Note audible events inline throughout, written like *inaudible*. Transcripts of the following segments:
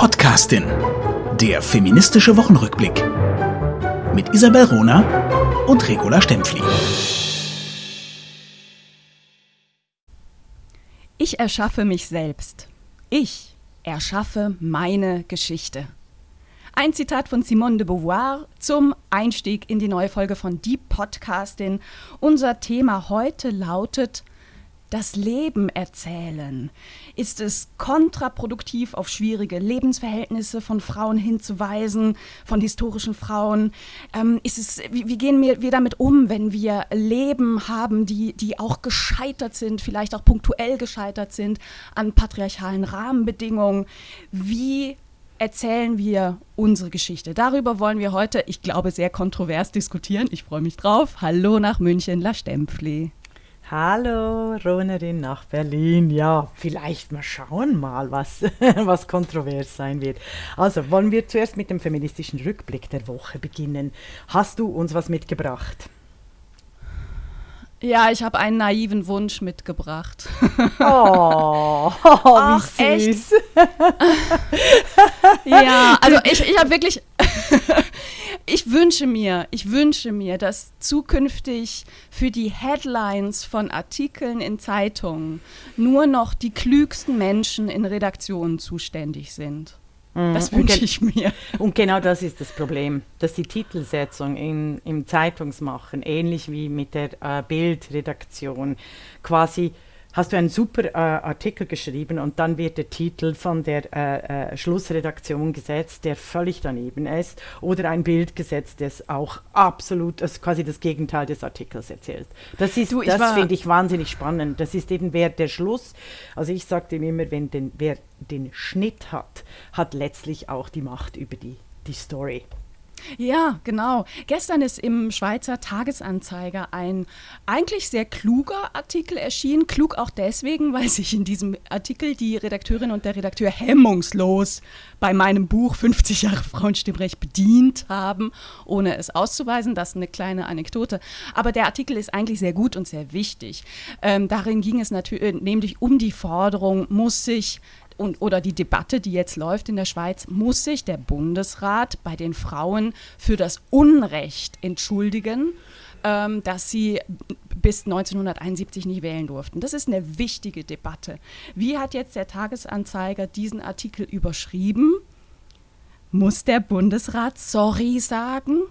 Podcastin. Der feministische Wochenrückblick. Mit Isabel Rona und Regula Stempfli. Ich erschaffe mich selbst. Ich erschaffe meine Geschichte. Ein Zitat von Simone de Beauvoir zum Einstieg in die neue Folge von Deep Podcastin. Unser Thema heute lautet das Leben erzählen. Ist es kontraproduktiv, auf schwierige Lebensverhältnisse von Frauen hinzuweisen, von historischen Frauen? Ähm, ist es, wie, wie, gehen wir, damit um, wenn wir Leben haben, die, die auch gescheitert sind, vielleicht auch punktuell gescheitert sind an patriarchalen Rahmenbedingungen? Wie erzählen wir unsere Geschichte. Darüber wollen wir heute, ich glaube, sehr kontrovers diskutieren. Ich freue mich drauf. Hallo nach München, La Stempfli. Hallo, Ronerin nach Berlin. Ja, vielleicht mal schauen mal, was, *laughs* was kontrovers sein wird. Also, wollen wir zuerst mit dem feministischen Rückblick der Woche beginnen. Hast du uns was mitgebracht? Ja, ich habe einen naiven Wunsch mitgebracht. *laughs* Oh, oh *laughs* Ach, wie süß. ja, also ich, ich habe wirklich, ich wünsche mir, ich wünsche mir, dass zukünftig für die Headlines von Artikeln in Zeitungen nur noch die klügsten Menschen in Redaktionen zuständig sind. Mhm. Das wünsche ich mir. Und genau das ist das Problem, dass die Titelsetzung in, im Zeitungsmachen, ähnlich wie mit der äh, Bildredaktion, quasi hast du einen super äh, Artikel geschrieben und dann wird der Titel von der äh, äh, Schlussredaktion gesetzt, der völlig daneben ist, oder ein Bild gesetzt, das auch absolut, das quasi das Gegenteil des Artikels erzählt. Das ist, du, das finde ich wahnsinnig spannend. Das ist eben wer der Schluss. Also ich sagte immer, wenn den, wer den Schnitt hat, hat letztlich auch die Macht über die, die Story. Ja, genau. Gestern ist im Schweizer Tagesanzeiger ein eigentlich sehr kluger Artikel erschienen. Klug auch deswegen, *laughs* weil sich in diesem Artikel die Redakteurin und der Redakteur hemmungslos bei meinem Buch 50 Jahre Frauenstimmrecht bedient haben, ohne es auszuweisen. Das ist eine kleine Anekdote. Aber der Artikel ist eigentlich sehr gut und sehr wichtig. Ähm, darin ging es natürlich äh, nämlich um die Forderung, muss sich und, oder die Debatte, die jetzt läuft in der Schweiz, muss sich der Bundesrat bei den Frauen für das Unrecht entschuldigen, ähm, dass sie bis 1971 nicht wählen durften. Das ist eine wichtige Debatte. Wie hat jetzt der Tagesanzeiger diesen Artikel überschrieben? Muss der Bundesrat sorry sagen?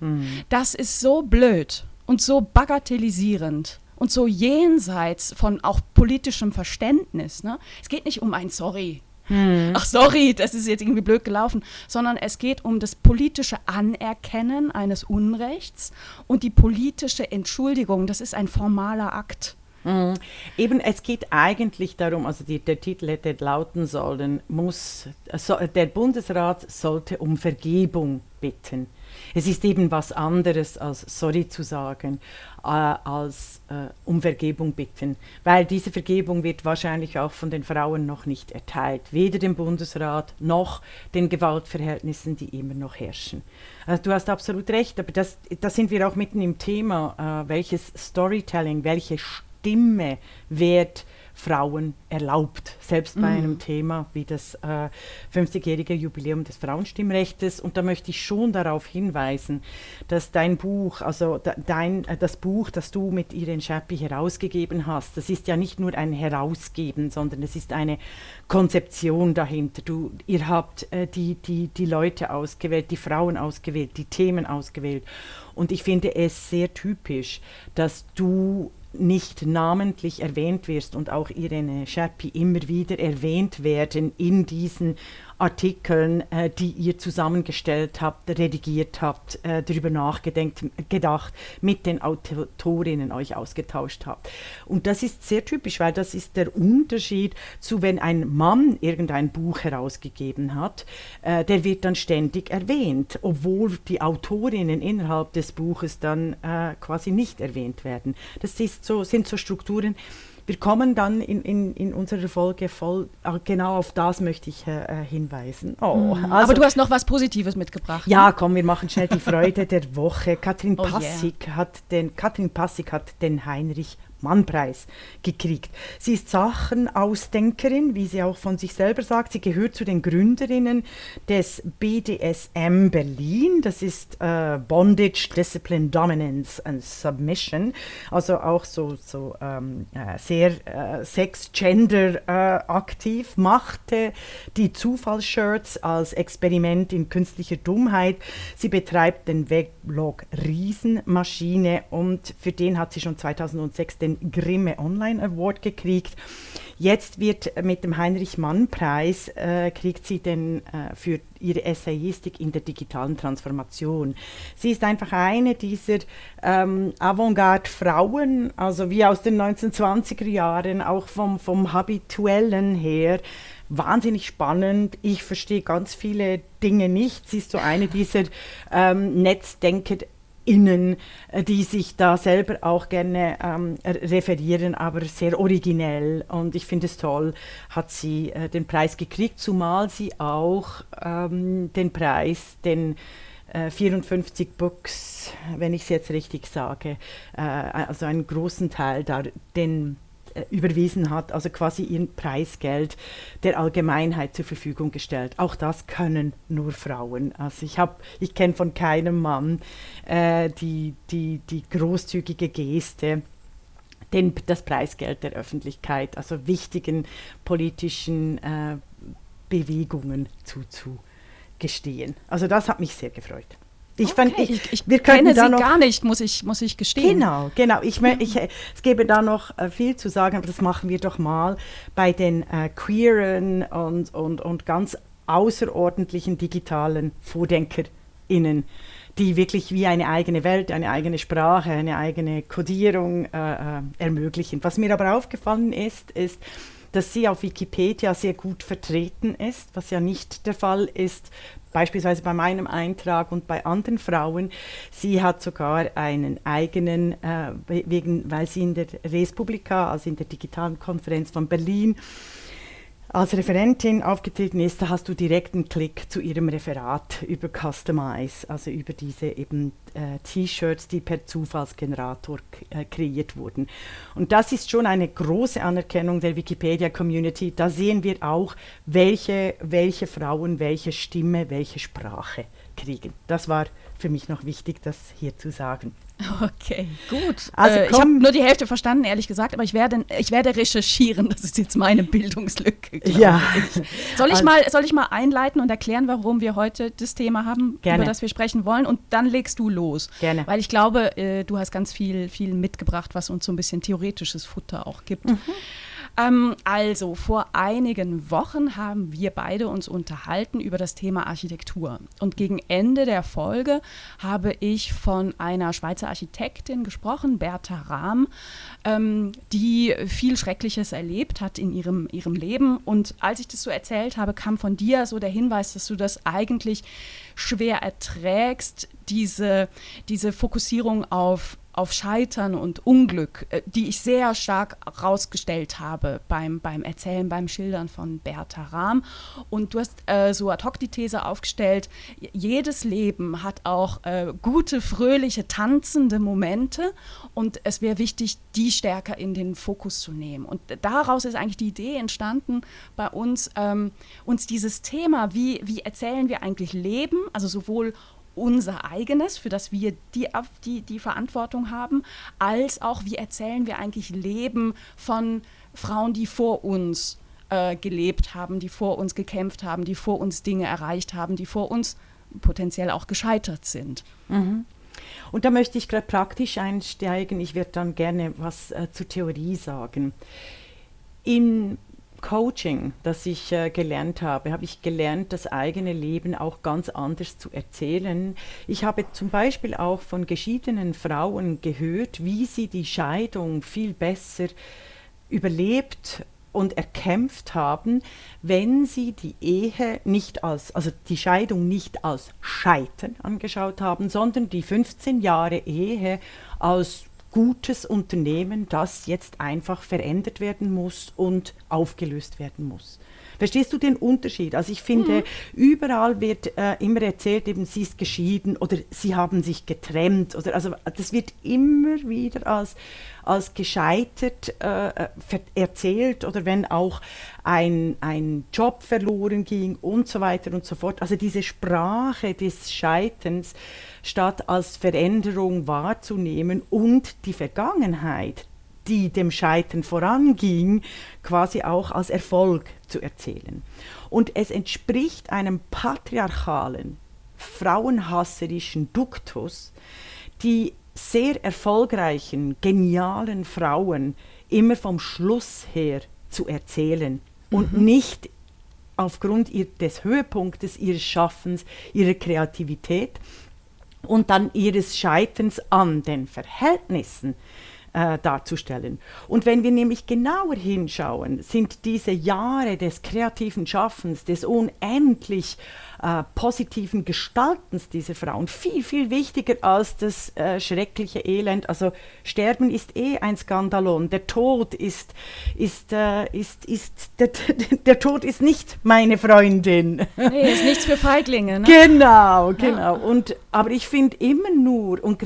Hm. Das ist so blöd und so bagatellisierend und so jenseits von auch politischem Verständnis. Ne? Es geht nicht um ein Sorry. Hm. Ach, sorry, das ist jetzt irgendwie blöd gelaufen, sondern es geht um das politische Anerkennen eines Unrechts und die politische Entschuldigung. Das ist ein formaler Akt. Mhm. Eben, es geht eigentlich darum, also die, der Titel hätte lauten sollen, muss, so, der Bundesrat sollte um Vergebung bitten. Es ist eben was anderes als sorry zu sagen, äh, als äh, um Vergebung bitten, weil diese Vergebung wird wahrscheinlich auch von den Frauen noch nicht erteilt, weder dem Bundesrat noch den Gewaltverhältnissen, die immer noch herrschen. Also du hast absolut recht, aber das, das sind wir auch mitten im Thema, äh, welches Storytelling, welche Stimme wird Frauen erlaubt, selbst bei mhm. einem Thema wie das äh, 50-jährige Jubiläum des Frauenstimmrechts. Und da möchte ich schon darauf hinweisen, dass dein Buch, also dein, äh, das Buch, das du mit Irene Schappi herausgegeben hast, das ist ja nicht nur ein Herausgeben, sondern es ist eine Konzeption dahinter. Du, ihr habt äh, die, die, die Leute ausgewählt, die Frauen ausgewählt, die Themen ausgewählt. Und ich finde es sehr typisch, dass du nicht namentlich erwähnt wirst und auch Irene Schappi immer wieder erwähnt werden in diesen Artikeln, äh, die ihr zusammengestellt habt, redigiert habt, äh, darüber nachgedacht, gedacht, mit den Autorinnen euch ausgetauscht habt. Und das ist sehr typisch, weil das ist der Unterschied zu, wenn ein Mann irgendein Buch herausgegeben hat, äh, der wird dann ständig erwähnt, obwohl die Autorinnen innerhalb des Buches dann äh, quasi nicht erwähnt werden. Das ist so, sind so Strukturen, wir kommen dann in, in, in unserer Folge voll, ah, genau auf das möchte ich äh, äh hinweisen. Oh, mhm. also, Aber du hast noch was Positives mitgebracht. Ja, ne? komm, wir machen schnell die *laughs* Freude der Woche. Katrin oh Passig, yeah. hat den, Katrin Passig hat den Heinrich Heinrich-Mann-Preis gekriegt. Sie ist Sachenausdenkerin, wie sie auch von sich selber sagt. Sie gehört zu den Gründerinnen des BDSM Berlin. Das ist äh, Bondage, Discipline, Dominance and Submission. Also auch so, so ähm, äh, sehr äh, Sex-Gender äh, aktiv. Machte die Zufallsshirts als Experiment in künstlicher Dummheit. Sie betreibt den Weblog Riesenmaschine und für den hat sie schon 2006 den Grimme Online Award gekriegt. Jetzt wird mit dem Heinrich-Mann-Preis äh, kriegt sie den äh, für ihre Essayistik in der digitalen Transformation. Sie ist einfach eine dieser ähm, Avantgarde-Frauen, also wie aus den 1920er Jahren, auch vom, vom Habituellen her, wahnsinnig spannend. Ich verstehe ganz viele Dinge nicht. Sie ist so eine dieser ähm, Netzdenker Innen, äh, die sich da selber auch gerne ähm, referieren, aber sehr originell. Und ich finde es toll, hat sie äh, den Preis gekriegt, zumal sie auch ähm, den Preis, den äh, 54 Books, wenn ich es jetzt richtig sage, äh, also einen großen Teil da, den äh, überwiesen hat, also quasi ihr Preisgeld der Allgemeinheit zur Verfügung gestellt. Auch das können nur Frauen. Also ich habe, ich kenne von keinem Mann äh, die, die, die großzügige Geste, den, das Preisgeld der Öffentlichkeit, also wichtigen politischen äh, Bewegungen zuzugestehen. Also das hat mich sehr gefreut. Ich okay. fand, ich, ich, wir kenne da sie noch, gar nicht, muss ich, muss ich gestehen. Genau, genau. Ich, ich, es gäbe da noch äh, viel zu sagen, aber das machen wir doch mal bei den äh, queeren und, und, und ganz außerordentlichen digitalen VordenkerInnen, die wirklich wie eine eigene Welt, eine eigene Sprache, eine eigene Codierung äh, äh ermöglichen. Was mir aber aufgefallen ist, ist, dass sie auf Wikipedia sehr gut vertreten ist, was ja nicht der Fall ist beispielsweise bei meinem Eintrag und bei anderen Frauen. Sie hat sogar einen eigenen, äh, wegen, weil sie in der Respublika, also in der digitalen Konferenz von Berlin, als Referentin aufgetreten ist, da hast du direkt einen Klick zu ihrem Referat über Customize, also über diese eben äh, T-Shirts, die per Zufallsgenerator äh, kreiert wurden. Und das ist schon eine große Anerkennung der Wikipedia-Community. Da sehen wir auch, welche, welche Frauen welche Stimme, welche Sprache kriegen. Das war für mich noch wichtig, das hier zu sagen. *laughs* Okay, gut. Also äh, ich habe nur die Hälfte verstanden, ehrlich gesagt, aber ich werde, ich werde recherchieren. *laughs* Das ist jetzt meine Bildungslücke. Ja. Ich. Soll, ich also, mal, soll ich mal einleiten und erklären, warum wir heute das Thema haben, Gerne. über das wir sprechen wollen? Und dann legst du los. Gerne. Weil ich glaube, äh, du hast ganz viel, viel mitgebracht, was uns so ein bisschen theoretisches Futter auch gibt. Mhm. Ähm, also, vor einigen Wochen haben wir beide uns unterhalten über das Thema Architektur. Und gegen Ende der Folge habe ich von einer Schweizer Architektin gesprochen, Bertha Rahm, ähm, die viel Schreckliches erlebt hat in ihrem, ihrem Leben. Und als ich das so erzählt habe, kam von dir so der Hinweis, dass du das eigentlich schwer erträgst, diese, diese Fokussierung auf auf Scheitern und Unglück, äh, die ich sehr stark herausgestellt habe beim, beim Erzählen, beim Schildern von Bertha Rahm. Und du hast äh, so ad hoc die These aufgestellt, jedes Leben hat auch äh, gute, fröhliche, tanzende Momente und es wäre wichtig, die stärker in den Fokus zu nehmen. Und daraus ist eigentlich die Idee entstanden, bei uns, ähm, uns dieses Thema, wie, wie erzählen wir eigentlich Leben, also sowohl unser eigenes, für das wir die, die, die Verantwortung haben, als auch, wie erzählen wir eigentlich Leben von Frauen, die vor uns äh, gelebt haben, die vor uns gekämpft haben, die vor uns Dinge erreicht haben, die vor uns potenziell auch gescheitert sind. Mhm. Und da möchte ich gerade praktisch einsteigen. Ich werde dann gerne was äh, zur Theorie sagen. In Coaching, das ich äh, gelernt habe, habe ich gelernt, das eigene Leben auch ganz anders zu erzählen. Ich habe zum Beispiel auch von geschiedenen Frauen gehört, wie sie die Scheidung viel besser überlebt und erkämpft haben, wenn sie die Ehe nicht als, also die Scheidung nicht als Scheitern angeschaut haben, sondern die 15 Jahre Ehe als gutes Unternehmen, das jetzt einfach verändert werden muss und aufgelöst werden muss. Verstehst du den Unterschied? Also ich finde, mhm. überall wird äh, immer erzählt, eben sie ist geschieden oder sie haben sich getrennt oder also das wird immer wieder als, als gescheitert äh, äh erzählt oder wenn auch ein, ein Job verloren ging und so weiter und so fort. Also diese Sprache des Scheiterns statt als Veränderung wahrzunehmen und die Vergangenheit die dem Scheitern voranging, quasi auch als Erfolg zu erzählen. Und es entspricht einem patriarchalen, frauenhasserischen Duktus, die sehr erfolgreichen, genialen Frauen immer vom Schluss her zu erzählen und mhm. nicht aufgrund ihr, des Höhepunktes ihres Schaffens, ihrer Kreativität und dann ihres Scheiterns an den Verhältnissen äh, darzustellen. Und wenn wir nämlich genauer hinschauen, sind diese Jahre des kreativen Schaffens, des unendlich äh, positiven Gestaltens dieser Frauen viel, viel wichtiger als das äh, schreckliche Elend. Also Sterben ist eh ein Skandalon. Der Tod ist, ist, äh, ist, ist der, *laughs* der, Tod ist nicht meine Freundin. Nee, ist nichts für Feiglinge. Ne? Genau, genau. Ja. Und, aber ich finde immer nur, und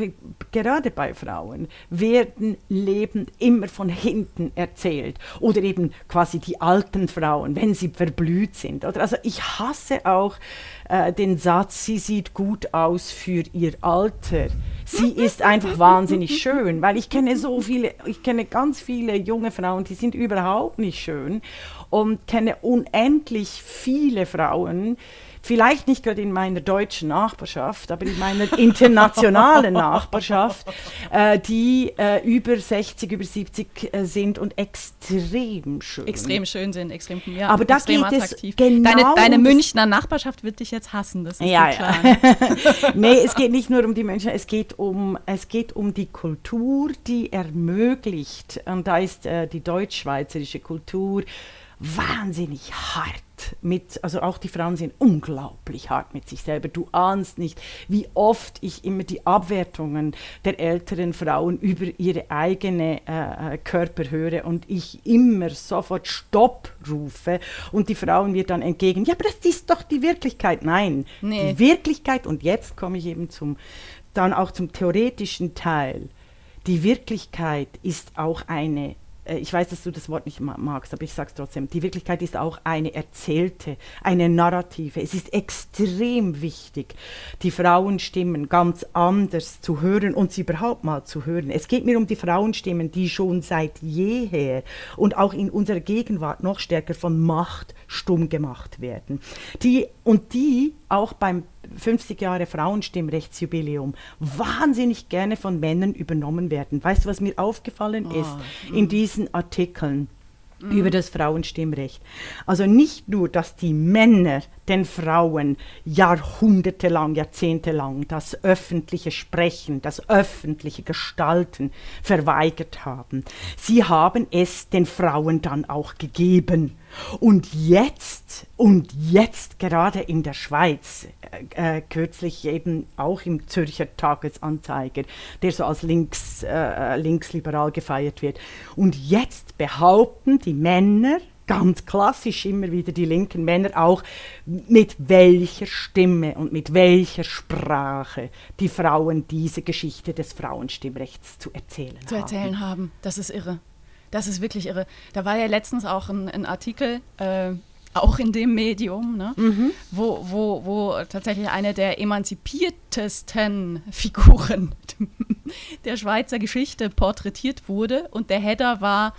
gerade bei Frauen, werden Leben immer von hinten erzählt. Oder eben quasi die alten Frauen, wenn sie verblüht sind. Oder? Also ich hasse auch äh, den Satz, sie sieht gut aus für ihr Alter. Sie ist einfach wahnsinnig schön, weil ich kenne so viele, ich kenne ganz viele junge Frauen, die sind überhaupt nicht schön und kenne unendlich viele Frauen, vielleicht nicht gerade in meiner deutschen Nachbarschaft, aber in meiner *laughs* internationalen Nachbarschaft, äh, die äh, über 60, über 70 äh, sind und extrem schön. Extrem schön sind, extrem, ja, aber da geht attraktiv. es genau deine, deine Münchner Nachbarschaft wird dich jetzt hassen, das ist ja, klar. Ja. *laughs* nee, es geht nicht nur um die Menschen, es geht um, es geht um die Kultur, die ermöglicht, und da ist äh, die deutsch-schweizerische Kultur wahnsinnig hart mit, also auch die Frauen sind unglaublich hart mit sich selber. Du ahnst nicht, wie oft ich immer die Abwertungen der älteren Frauen über ihre eigene äh, äh, Körper höre und ich immer sofort Stopp rufe und die Frauen mir dann entgegen, ja, aber das ist doch die Wirklichkeit. Nein, nee. die Wirklichkeit, und jetzt komme ich eben zum, dann auch zum theoretischen Teil. Die Wirklichkeit ist auch eine ich weiß, dass du das Wort nicht magst, aber ich sage es trotzdem, die Wirklichkeit ist auch eine erzählte, eine narrative. Es ist extrem wichtig, die Frauenstimmen ganz anders zu hören und sie überhaupt mal zu hören. Es geht mir um die Frauenstimmen, die schon seit jeher und auch in unserer Gegenwart noch stärker von Macht stumm gemacht werden. Die, und die auch beim 50 Jahre Frauenstimmrechtsjubiläum wahnsinnig gerne von Männern übernommen werden. Weißt du, was mir aufgefallen oh, ist in mm. diesen Artikeln? Mhm. über das Frauenstimmrecht. Also nicht nur, dass die Männer den Frauen jahrhundertelang, jahrzehntelang das öffentliche Sprechen, das öffentliche Gestalten verweigert haben. Sie haben es den Frauen dann auch gegeben. Und jetzt, und jetzt gerade in der Schweiz, äh, äh, kürzlich eben auch im Zürcher Tagesanzeiger, der so als links, äh, linksliberal gefeiert wird. Und jetzt behaupten die Männer, ganz klassisch immer wieder die linken Männer auch, mit welcher Stimme und mit welcher Sprache die Frauen diese Geschichte des Frauenstimmrechts zu erzählen haben. Zu erzählen haben, das ist irre. Das ist wirklich irre. Da war ja letztens auch ein, ein Artikel, äh, auch in dem Medium, ne? mhm. wo, wo, wo tatsächlich eine der emanzipiertesten Figuren *laughs* der Schweizer Geschichte porträtiert wurde. Und der Header war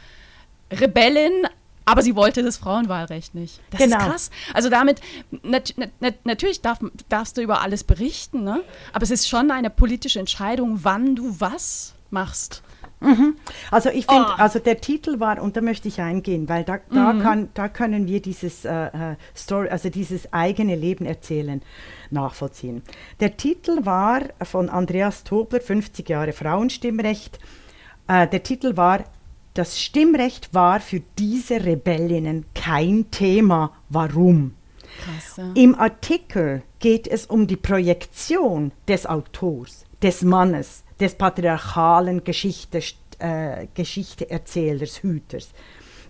Rebellin, aber sie wollte das Frauenwahlrecht nicht. Das genau. ist krass. Also damit, nat nat natürlich darf, darfst du über alles berichten, ne? aber es ist schon eine politische Entscheidung, wann du was machst. Mhm. Also ich finde, oh. also der Titel war, und da möchte ich eingehen, weil da, da, mhm. kann, da können wir dieses äh, äh, Story, also dieses eigene Leben erzählen, nachvollziehen. Der Titel war von Andreas Tobler, 50 Jahre Frauenstimmrecht. Äh, der Titel war Das Stimmrecht war für diese Rebellinnen kein Thema. Warum? Krass, ja. Im Artikel geht es um die Projektion des Autors, des Mannes des patriarchalen Geschichte, äh, Geschichteerzählers, Hüters,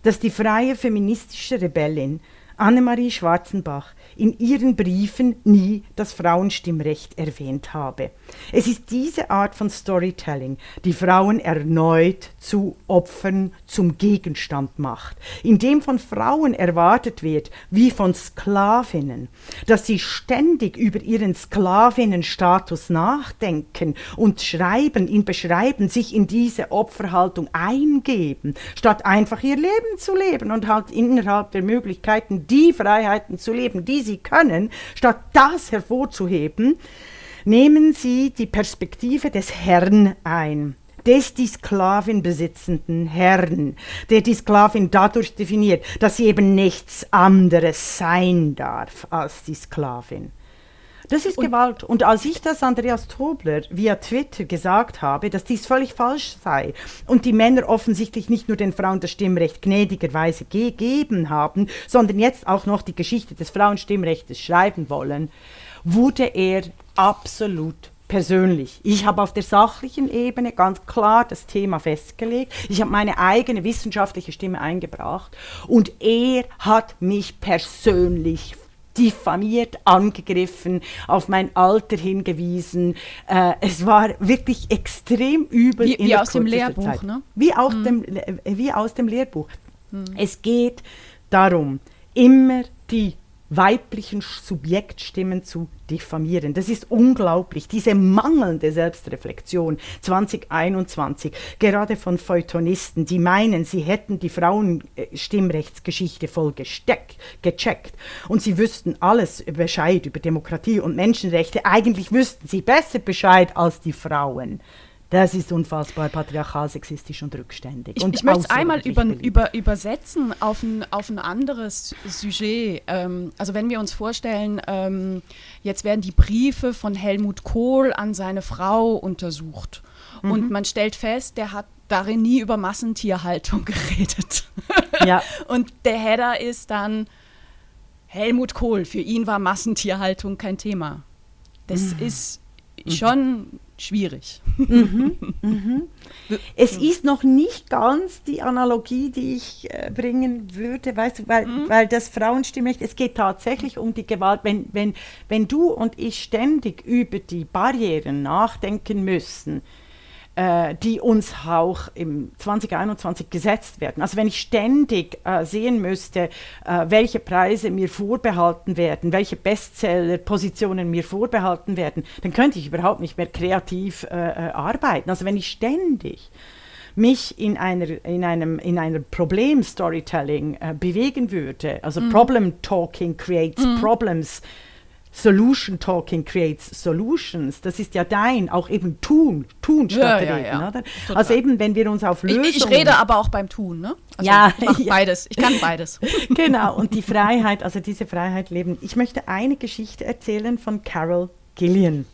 dass die freie feministische Rebellin Annemarie Schwarzenbach in ihren Briefen nie das Frauenstimmrecht erwähnt habe. Es ist diese Art von Storytelling, die Frauen erneut zu Opfern, zum Gegenstand macht, indem von Frauen erwartet wird, wie von Sklavinnen, dass sie ständig über ihren Sklavinnenstatus nachdenken und schreiben, ihn beschreiben, sich in diese Opferhaltung eingeben, statt einfach ihr Leben zu leben und halt innerhalb der Möglichkeiten die Freiheiten zu leben, die sie können, statt das hervorzuheben, nehmen sie die Perspektive des Herrn ein des die Sklavin besitzenden Herrn, der die Sklavin dadurch definiert, dass sie eben nichts anderes sein darf als die Sklavin. Das ist und Gewalt. Und als ich das Andreas Tobler via Twitter gesagt habe, dass dies völlig falsch sei und die Männer offensichtlich nicht nur den Frauen das Stimmrecht gnädigerweise gegeben haben, sondern jetzt auch noch die Geschichte des Frauenstimmrechts schreiben wollen, wurde er absolut persönlich. Ich habe auf der sachlichen Ebene ganz klar das Thema festgelegt. Ich habe meine eigene wissenschaftliche Stimme eingebracht und er hat mich persönlich diffamiert, angegriffen, auf mein Alter hingewiesen. Äh, es war wirklich extrem übel. Wie, wie aus dem Lehrbuch, Zeit. ne? Wie, auch mhm. dem, wie aus dem Lehrbuch. Mhm. Es geht darum, immer die weiblichen Subjektstimmen zu diffamieren. Das ist unglaublich, diese mangelnde Selbstreflexion 2021, gerade von Feuilletonisten, die meinen, sie hätten die Frauenstimmrechtsgeschichte voll gesteck, gecheckt und sie wüssten alles Bescheid über Demokratie und Menschenrechte. Eigentlich wüssten sie besser Bescheid als die Frauen. Das ist unfassbar patriarchal, sexistisch und rückständig. Ich, und ich möchte es einmal über, über, übersetzen auf ein, auf ein anderes Sujet. Ähm, also wenn wir uns vorstellen, ähm, jetzt werden die Briefe von Helmut Kohl an seine Frau untersucht. Mhm. Und man stellt fest, der hat darin nie über Massentierhaltung *laughs* geredet. Ja. *laughs* und der Header ist dann Helmut Kohl. Für ihn war Massentierhaltung kein Thema. Das mhm. ist schon schwierig. Mhm, mhm. Es ist noch nicht ganz die Analogie, die ich äh, bringen würde, weißt du, weil, mhm. weil das Frauenstimmrecht, es geht tatsächlich um die Gewalt. Wenn, wenn, wenn du und ich ständig über die Barrieren nachdenken müssen, äh, die uns auch im 2021 gesetzt werden. Also wenn ich ständig äh, sehen müsste, äh, welche Preise mir vorbehalten werden, welche Bestseller-Positionen mir vorbehalten werden, dann könnte ich überhaupt nicht mehr kreativ äh, äh, arbeiten. Also wenn ich ständig mich in einer, in einem, in einem Problem-Storytelling äh, bewegen würde, also mhm. Problem-Talking creates mhm. Problems, Solution Talking creates Solutions. Das ist ja dein, auch eben tun, tun statt ja, reden. Ja, ja. Also eben, wenn wir uns auf Lösungen... Ich, ich rede aber auch beim Tun, ne? Also ja, ich *laughs* beides. Ich kann beides. *laughs* genau, und die Freiheit, also diese Freiheit leben. Ich möchte eine Geschichte erzählen von Carol Gillian.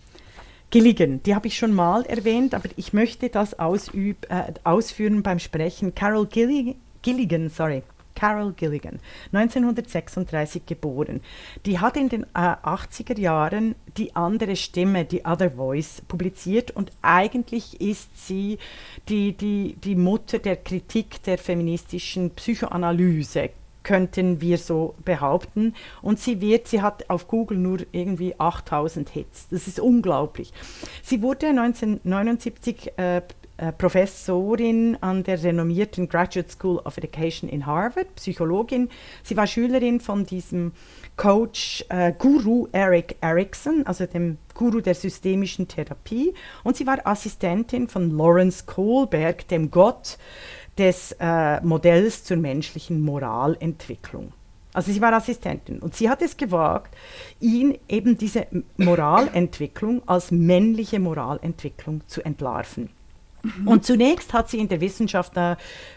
Gilligan, die habe ich schon mal erwähnt, aber ich möchte das ausüb, äh, ausführen beim Sprechen. Carol Gilligan, Gilligan sorry, Carol Gilligan, 1936 geboren. Die hat in den äh, 80er Jahren die andere Stimme, die Other Voice, publiziert und eigentlich ist sie die, die, die Mutter der Kritik der feministischen Psychoanalyse könnten wir so behaupten. Und sie wird, sie hat auf Google nur irgendwie 8000 Hits. Das ist unglaublich. Sie wurde 1979 äh, äh, Professorin an der renommierten Graduate School of Education in Harvard, Psychologin. Sie war Schülerin von diesem Coach äh, Guru Eric Erickson, also dem Guru der systemischen Therapie. Und sie war Assistentin von Lawrence Kohlberg, dem Gott des äh, Modells zur menschlichen Moralentwicklung. Also sie war Assistentin und sie hat es gewagt, ihn eben diese Moralentwicklung als männliche Moralentwicklung zu entlarven. Mhm. Und zunächst hat sie in der Wissenschaft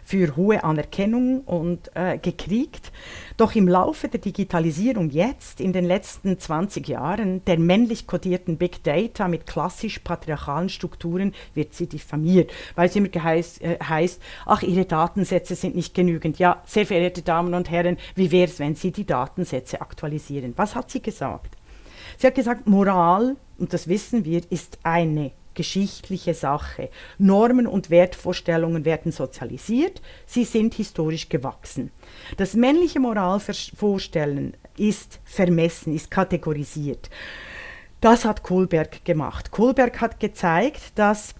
für hohe Anerkennung und, äh, gekriegt. Doch im Laufe der Digitalisierung jetzt, in den letzten 20 Jahren, der männlich kodierten Big Data mit klassisch patriarchalen Strukturen, wird sie diffamiert, weil es immer geheiß, äh, heißt, ach, ihre Datensätze sind nicht genügend. Ja, sehr verehrte Damen und Herren, wie wäre es, wenn Sie die Datensätze aktualisieren? Was hat sie gesagt? Sie hat gesagt, Moral, und das wissen wir, ist eine geschichtliche Sache. Normen und Wertvorstellungen werden sozialisiert, sie sind historisch gewachsen. Das männliche Moralvorstellen ist vermessen, ist kategorisiert. Das hat Kohlberg gemacht. Kohlberg hat gezeigt, dass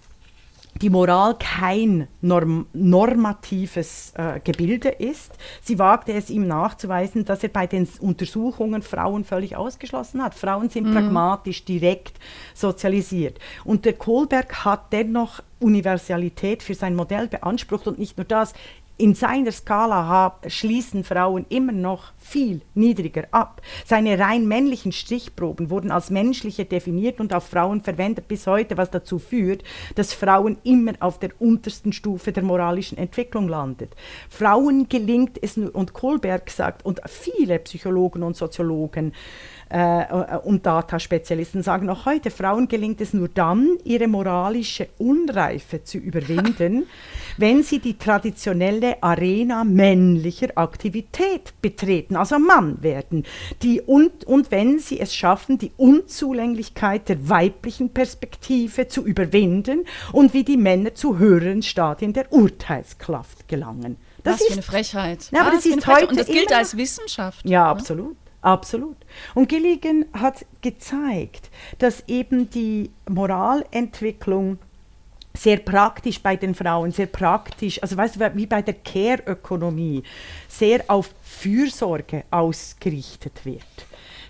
die Moral kein norm normatives äh, Gebilde ist. Sie wagte es ihm nachzuweisen, dass er bei den Untersuchungen Frauen völlig ausgeschlossen hat. Frauen sind mhm. pragmatisch, direkt sozialisiert. Und der Kohlberg hat dennoch Universalität für sein Modell beansprucht und nicht nur das in seiner Skala hab, schließen Frauen immer noch viel niedriger ab. Seine rein männlichen Stichproben wurden als menschliche definiert und auf Frauen verwendet bis heute, was dazu führt, dass Frauen immer auf der untersten Stufe der moralischen Entwicklung landet. Frauen gelingt es nur, und Kohlberg sagt, und viele Psychologen und Soziologen äh, und Dataspezialisten sagen auch heute, Frauen gelingt es nur dann, ihre moralische Unreife zu überwinden, *laughs* wenn sie die traditionelle Arena männlicher Aktivität betreten, also Mann werden, die und, und wenn sie es schaffen, die Unzulänglichkeit der weiblichen Perspektive zu überwinden und wie die Männer zu höheren Stadien der Urteilskraft gelangen. Das Was ist, eine Frechheit. Ja, aber das, das ist heute und das gilt als Wissenschaft. Ja, ne? absolut. Absolut. Und Gilligan hat gezeigt, dass eben die Moralentwicklung sehr praktisch bei den Frauen, sehr praktisch, also weißt du, wie bei der Care-Ökonomie, sehr auf Fürsorge ausgerichtet wird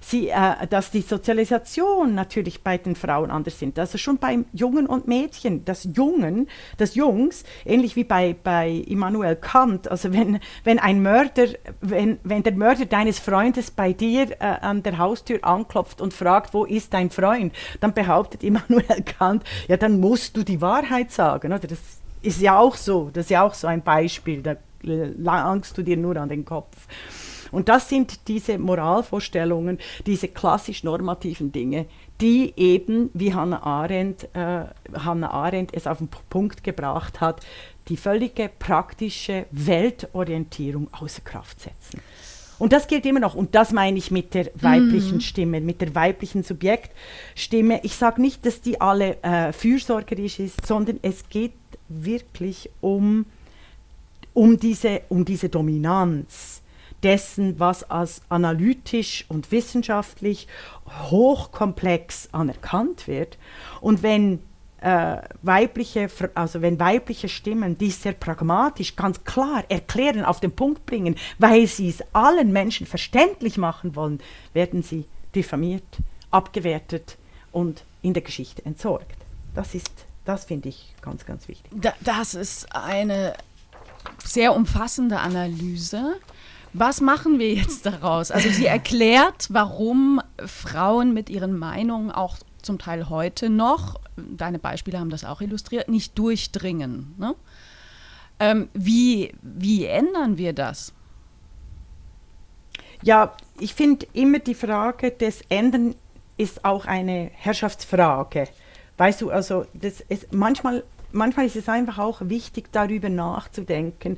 sie, äh, dass die Sozialisation natürlich bei den Frauen anders sind. Also schon beim Jungen und Mädchen, das Jungen, das Jungs, ähnlich wie bei, bei Immanuel Kant, also wenn, wenn ein Mörder, wenn, wenn der Mörder deines Freundes bei dir äh, an der Haustür anklopft und fragt, wo ist dein Freund, dann behauptet Immanuel Kant, ja, dann musst du die Wahrheit sagen. Oder? Das ist ja auch so, das ist ja auch so ein Beispiel, da langst du dir nur an den Kopf. Und das sind diese Moralvorstellungen, diese klassisch normativen Dinge, die eben, wie Hannah Arendt, äh, Hannah Arendt es auf den Punkt gebracht hat, die völlige praktische Weltorientierung außer Kraft setzen. Und das gilt immer noch. Und das meine ich mit der weiblichen mm. Stimme, mit der weiblichen Subjektstimme. Ich sage nicht, dass die alle äh, fürsorgerisch ist, sondern es geht wirklich um, um, diese, um diese Dominanz dessen, was als analytisch und wissenschaftlich hochkomplex anerkannt wird. Und wenn äh, weibliche, also wenn weibliche Stimmen dies sehr pragmatisch, ganz klar erklären, auf den Punkt bringen, weil sie es allen Menschen verständlich machen wollen, werden sie diffamiert, abgewertet und in der Geschichte entsorgt. Das ist, das finde ich ganz, ganz wichtig. das ist eine sehr umfassende Analyse. Was machen wir jetzt daraus? Also sie erklärt, warum Frauen mit ihren Meinungen auch zum Teil heute noch, deine Beispiele haben das auch illustriert, nicht durchdringen. Ne? Ähm, wie, wie ändern wir das? Ja, ich finde immer die Frage des Ändern ist auch eine Herrschaftsfrage. Weißt du, also das ist, manchmal, manchmal ist es einfach auch wichtig, darüber nachzudenken,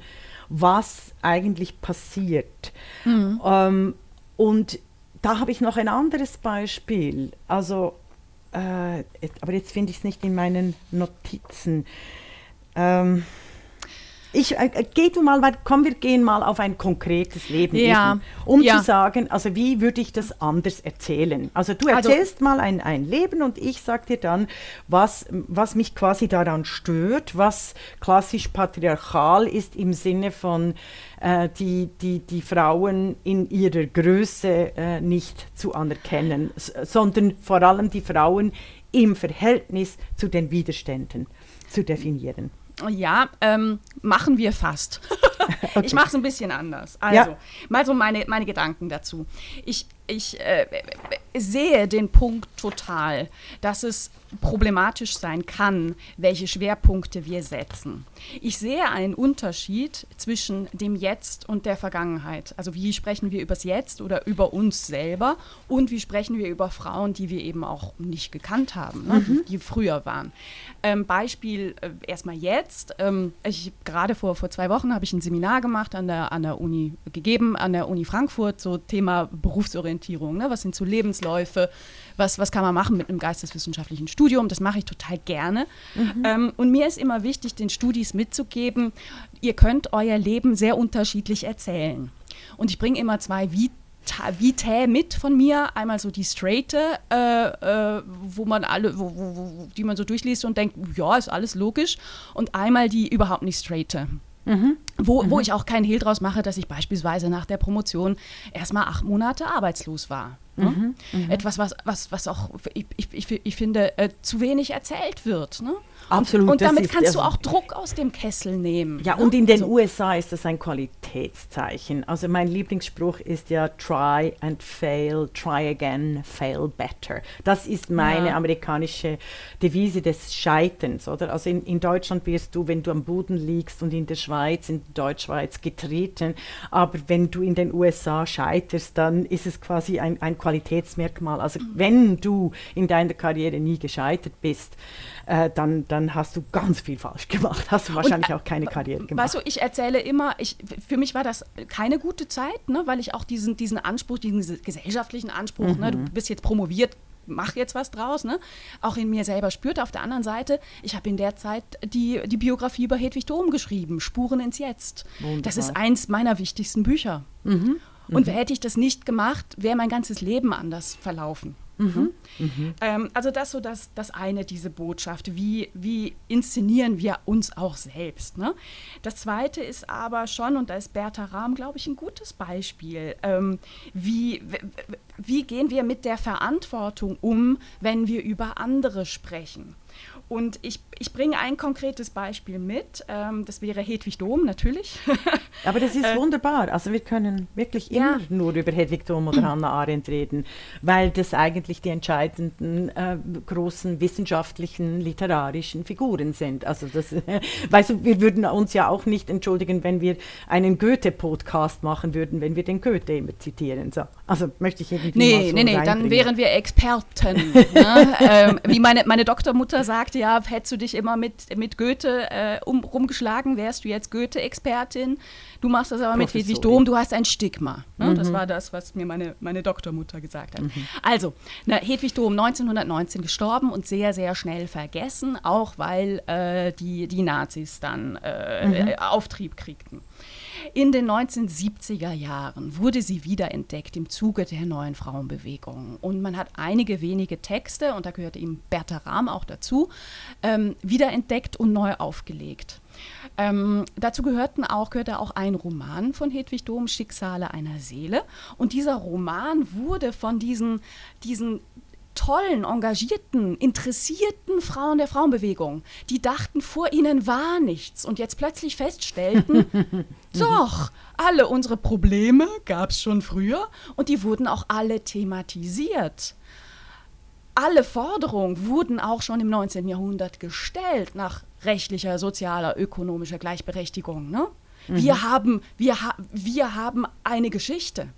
was eigentlich passiert. Mhm. Ähm, und da habe ich noch ein anderes Beispiel. Also, äh, aber jetzt finde ich es nicht in meinen Notizen. Ähm, ich, äh, geh du mal, komm, wir gehen mal auf ein konkretes Leben, ja. eben, um ja. zu sagen, also wie würde ich das anders erzählen? Also du also erzählst also, mal ein, ein Leben und ich sage dir dann, was, was mich quasi daran stört, was klassisch patriarchal ist im Sinne von äh, die, die, die Frauen in ihrer Größe äh, nicht zu anerkennen, sondern vor allem die Frauen im Verhältnis zu den Widerständen zu definieren. Ja, ähm, machen wir fast. *laughs* *laughs* okay. Ich mache es ein bisschen anders. Also, ja. mal so meine, meine Gedanken dazu. Ich, ich äh, sehe den Punkt total, dass es problematisch sein kann, welche Schwerpunkte wir setzen. Ich sehe einen Unterschied zwischen dem Jetzt und der Vergangenheit. Also wie sprechen wir übers Jetzt oder über uns selber und wie sprechen wir über Frauen, die wir eben auch nicht gekannt haben, ne? mhm. die, die, früher waren. Ähm, Beispiel äh, erstmal jetzt. Ähm, ich gerade vor, vor zwei Wochen habe ich ein Seminar gemacht an der, an der Uni gegeben, an der Uni Frankfurt, so Thema Berufsorientierung. Ne? Was sind so Lebens Lebensläufe, was, was kann man machen mit einem geisteswissenschaftlichen Studium. Das mache ich total gerne. Mhm. Ähm, und mir ist immer wichtig, den Studis mitzugeben, ihr könnt euer Leben sehr unterschiedlich erzählen. Und ich bringe immer zwei Vita Vitae mit von mir. Einmal so die straighte, äh, äh, wo man alle, wo, wo, die man so durchliest und denkt, ja, ist alles logisch. Und einmal die überhaupt nicht straighte. Mhm. Wo, mhm. wo ich auch keinen Hehl draus mache, dass ich beispielsweise nach der Promotion erstmal acht Monate arbeitslos war. Ne? Mhm. Mhm. Etwas, was, was, was auch, ich, ich, ich finde, äh, zu wenig erzählt wird. Ne? Absolut. Und damit kannst du auch Druck aus dem Kessel nehmen. Ja, ne? und in den so. USA ist das ein Qualitätszeichen. Also mein Lieblingsspruch ist ja try and fail, try again, fail better. Das ist meine ja. amerikanische Devise des Scheiterns, oder? Also in, in Deutschland wirst du, wenn du am Boden liegst und in der Schweiz, in Deutschschweiz getreten, aber wenn du in den USA scheiterst, dann ist es quasi ein, ein Qualitätsmerkmal. Also wenn du in deiner Karriere nie gescheitert bist, äh, dann, dann hast du ganz viel falsch gemacht. Hast du wahrscheinlich und, äh, auch keine Karriere gemacht. Weißt du, ich erzähle immer, ich, für mich war das keine gute Zeit, ne, weil ich auch diesen, diesen Anspruch, diesen gesellschaftlichen Anspruch, mhm. ne, du mhm. bist jetzt promoviert, mach jetzt was draus, ne? auch in mir selber spürte. Auf der anderen Seite, ich habe in der Zeit die, die Biografie über Hedwig Dom geschrieben, Spuren ins Jetzt. Wunderbar. Das ist eins meiner wichtigsten Bücher. Mhm. Und mhm. hätte ich das nicht gemacht, wäre mein ganzes Leben anders verlaufen. Mhm. Mhm. Ähm, also das so das, das eine, diese Botschaft. Wie, wie inszenieren wir uns auch selbst? Ne? Das zweite ist aber schon, und da ist Bertha Rahm, glaube ich, ein gutes Beispiel. Ähm, wie, wie gehen wir mit der Verantwortung um, wenn wir über andere sprechen? Und ich, ich bringe ein konkretes Beispiel mit. Ähm, das wäre Hedwig Dom natürlich. *laughs* Aber das ist äh, wunderbar. Also wir können wirklich immer ja. nur über Hedwig Dom oder Hannah Arendt reden, weil das eigentlich die entscheidenden äh, großen wissenschaftlichen, literarischen Figuren sind. Also das, äh, *laughs* weißt du, wir würden uns ja auch nicht entschuldigen, wenn wir einen Goethe-Podcast machen würden, wenn wir den Goethe immer zitieren. So. Also möchte ich irgendwie Nee, so nee, nee, dann wären wir Experten. ne? *laughs* ähm, wie meine, meine Doktormutter sagte, ja, hättest du dich immer mit, mit Goethe äh, um, rumgeschlagen, wärst du jetzt Goethe-Expertin. Du machst das aber mit Hedwig Dom, du hast ein Stigma. Ne? Mhm. Das war das, was mir meine, meine Doktormutter gesagt hat. Mhm. Also, na, Hedwig Dom 1919 gestorben und sehr, sehr schnell vergessen, auch weil äh, die, die Nazis dann äh, mhm. Auftrieb kriegten. In den 1970er Jahren wurde sie wiederentdeckt im Zuge der neuen Frauenbewegung. Und man hat einige wenige Texte, und da gehörte ihm Bertha Rahm auch dazu, ähm, wiederentdeckt und neu aufgelegt. Ähm, dazu gehörten auch, gehörte auch ein Roman von Hedwig Dom, Schicksale einer Seele. Und dieser Roman wurde von diesen, diesen tollen, engagierten, interessierten Frauen der Frauenbewegung, die dachten, vor ihnen war nichts und jetzt plötzlich feststellten, *laughs* doch, alle unsere Probleme gab es schon früher und die wurden auch alle thematisiert. Alle Forderungen wurden auch schon im 19. Jahrhundert gestellt nach rechtlicher, sozialer, ökonomischer Gleichberechtigung. Ne? Mhm. Wir, haben, wir, ha wir haben eine Geschichte.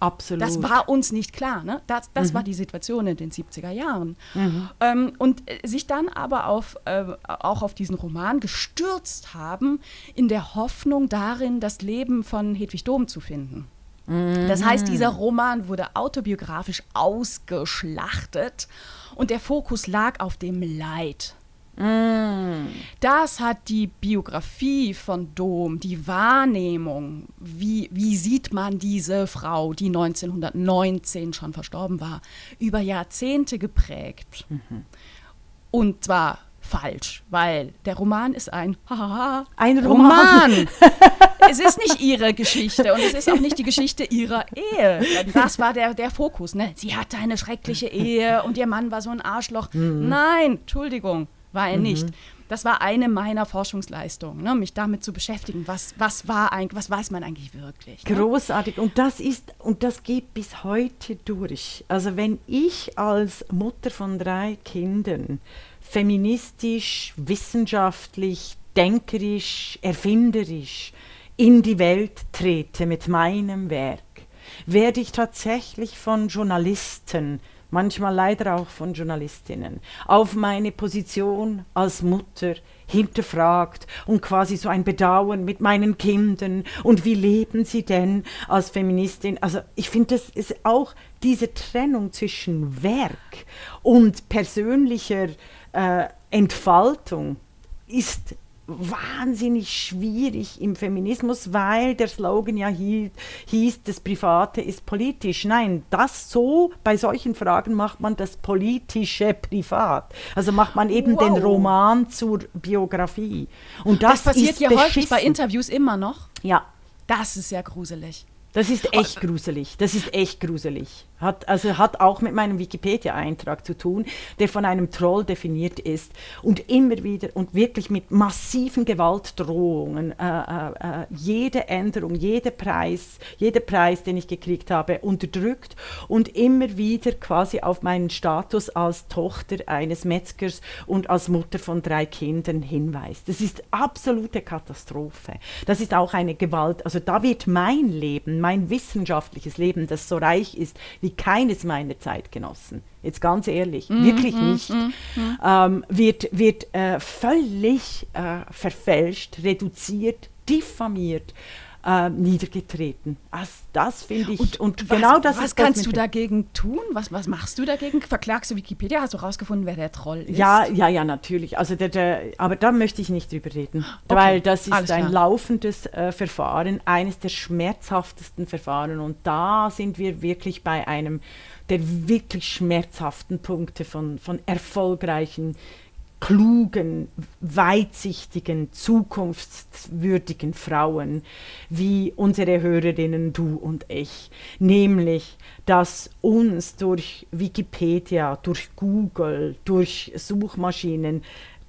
Absolut. Das war uns nicht klar. Ne? Das, das mhm. war die Situation in den 70er Jahren. Mhm. Ähm, und äh, sich dann aber auf, äh, auch auf diesen Roman gestürzt haben, in der Hoffnung darin, das Leben von Hedwig Dom zu finden. Mhm. Das heißt, dieser Roman wurde autobiografisch ausgeschlachtet und der Fokus lag auf dem Leid Mm. Das hat die Biografie von Dom, die Wahrnehmung, wie, wie sieht man diese Frau, die 1919 schon verstorben war, über Jahrzehnte geprägt. Mhm. Und zwar falsch, weil der Roman ist ein *laughs* ein Roman. Roman. *laughs* es ist nicht ihre Geschichte und es ist auch nicht die Geschichte ihrer Ehe. Das war der, der Fokus. Ne? Sie hatte eine schreckliche Ehe und ihr Mann war so ein Arschloch. Mhm. Nein, Entschuldigung war er mhm. nicht. Das war eine meiner Forschungsleistungen, ne, mich damit zu beschäftigen, was, was war eigentlich, was weiß man eigentlich wirklich. Ne? Großartig. Und das ist, und das geht bis heute durch. Also wenn ich als Mutter von drei Kindern feministisch, wissenschaftlich, denkerisch, erfinderisch in die Welt trete mit meinem Werk, werde ich tatsächlich von Journalisten manchmal leider auch von Journalistinnen, auf meine Position als Mutter hinterfragt und quasi so ein Bedauern mit meinen Kindern und wie leben sie denn als Feministin. Also ich finde, das ist auch diese Trennung zwischen Werk und persönlicher äh, Entfaltung ist wahnsinnig schwierig im Feminismus, weil der Slogan ja hieß, hieß, das Private ist politisch. Nein, das so, bei solchen Fragen macht man das politische privat. Also macht man eben wow. den Roman zur Biografie. Und das, das passiert ja häufig bei Interviews immer noch. Ja. Das ist ja gruselig. Das ist echt gruselig. Das ist echt gruselig. Hat, also hat auch mit meinem Wikipedia-Eintrag zu tun, der von einem Troll definiert ist und immer wieder und wirklich mit massiven Gewaltdrohungen äh, äh, äh, jede Änderung, jeder Preis, jeder Preis, den ich gekriegt habe, unterdrückt und immer wieder quasi auf meinen Status als Tochter eines Metzgers und als Mutter von drei Kindern hinweist. Das ist absolute Katastrophe. Das ist auch eine Gewalt. Also da wird mein Leben, mein wissenschaftliches Leben, das so reich ist wie keines meiner Zeitgenossen, jetzt ganz ehrlich, mm, wirklich mm, nicht, mm, ähm, wird, wird äh, völlig äh, verfälscht, reduziert, diffamiert. Äh, niedergetreten. Also das finde ich. Und, und genau was, das was ist kannst du dagegen tun? Was, was machst du dagegen? Verklagst du Wikipedia? Hast du herausgefunden, wer der Troll ist? Ja, ja, ja, natürlich. Also der, der, aber da möchte ich nicht drüber reden, okay. weil das ist ein klar. laufendes äh, Verfahren, eines der schmerzhaftesten Verfahren. Und da sind wir wirklich bei einem der wirklich schmerzhaften Punkte von, von erfolgreichen klugen, weitsichtigen, zukunftswürdigen Frauen wie unsere Hörerinnen, du und ich. Nämlich, dass uns durch Wikipedia, durch Google, durch Suchmaschinen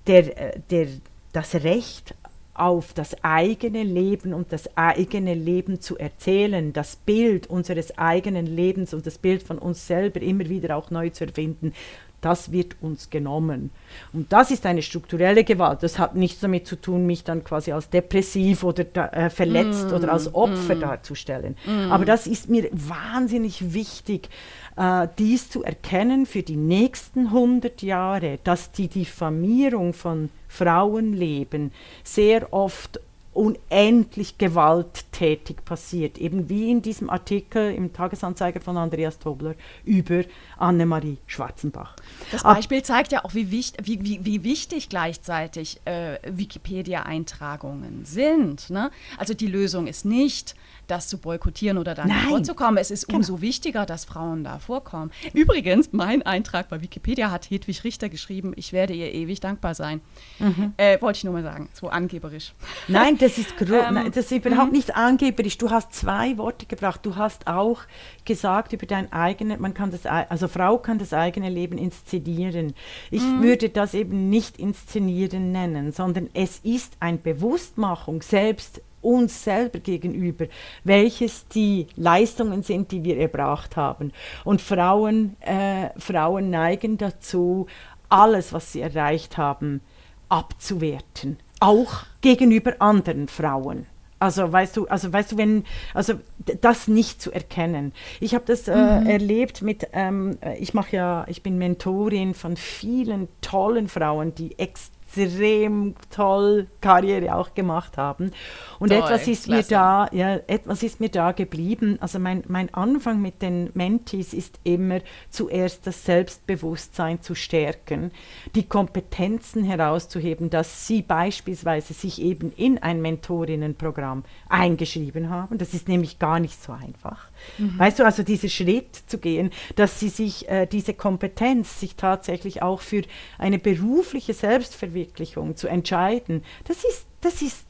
der, äh, der, das Recht auf das eigene Leben und das eigene Leben zu erzählen, das Bild unseres eigenen Lebens und das Bild von uns selber immer wieder auch neu zu erfinden, das wird uns genommen. Und das ist eine strukturelle Gewalt. Das hat nichts damit zu tun, mich dann quasi als depressiv oder äh, verletzt mm, oder als Opfer mm, darzustellen. Mm. Aber das ist mir wahnsinnig wichtig, äh, dies zu erkennen für die nächsten 100 Jahre, dass die Diffamierung von Frauenleben sehr oft unendlich gewalttätig passiert. Eben wie in diesem Artikel im Tagesanzeiger von Andreas Tobler über Annemarie Schwarzenbach. Das Beispiel Ab zeigt ja auch, wie, wichtig, wie, wie, wie wichtig gleichzeitig äh, Wikipedia-Eintragungen sind. Ne? Also die Lösung ist nicht, das zu boykottieren oder da nicht vorzukommen. Es ist genau. umso wichtiger, dass Frauen da vorkommen. Übrigens, mein Eintrag bei Wikipedia hat Hedwig Richter geschrieben, ich werde ihr ewig dankbar sein. Mhm. Äh, wollte ich nur mal sagen, so angeberisch. Nein, das ist, *laughs* ähm, das ist überhaupt mhm. nicht angeberisch. Du hast zwei Worte gebracht. Du hast auch gesagt über dein eigenes, man kann das, also Frau kann das eigene Leben inszenieren. Ich mhm. würde das eben nicht inszenieren nennen, sondern es ist ein Bewusstmachung, selbst uns selber gegenüber, welches die Leistungen sind, die wir erbracht haben. Und Frauen, äh, Frauen neigen dazu, alles, was sie erreicht haben, abzuwerten, auch gegenüber anderen Frauen. Also weißt du, also weißt du, wenn, also das nicht zu erkennen. Ich habe das äh, mhm. erlebt mit, ähm, ich mache ja, ich bin Mentorin von vielen tollen Frauen, die extrem extrem toll Karriere auch gemacht haben. Und toll, etwas ist klasse. mir da, ja, etwas ist mir da geblieben. Also mein, mein Anfang mit den Mentees ist immer zuerst das Selbstbewusstsein zu stärken, die Kompetenzen herauszuheben, dass sie beispielsweise sich eben in ein Mentorinnenprogramm eingeschrieben haben. Das ist nämlich gar nicht so einfach. Mhm. Weißt du, also diesen Schritt zu gehen, dass sie sich äh, diese Kompetenz sich tatsächlich auch für eine berufliche Selbstverwirklichung zu entscheiden, das ist, das ist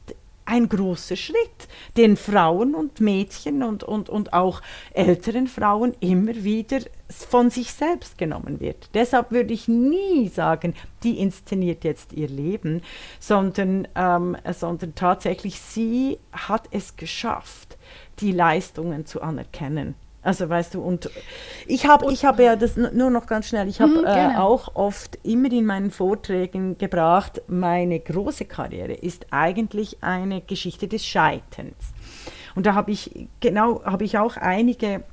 ein großer Schritt, den Frauen und Mädchen und, und, und auch älteren Frauen immer wieder von sich selbst genommen wird. Deshalb würde ich nie sagen, die inszeniert jetzt ihr Leben, sondern, ähm, sondern tatsächlich sie hat es geschafft, die Leistungen zu anerkennen. Also weißt du, und ich habe ich hab ja das nur noch ganz schnell, ich habe mhm, äh, auch oft immer in meinen Vorträgen gebracht, meine große Karriere ist eigentlich eine Geschichte des Scheiterns. Und da habe ich genau, habe ich auch einige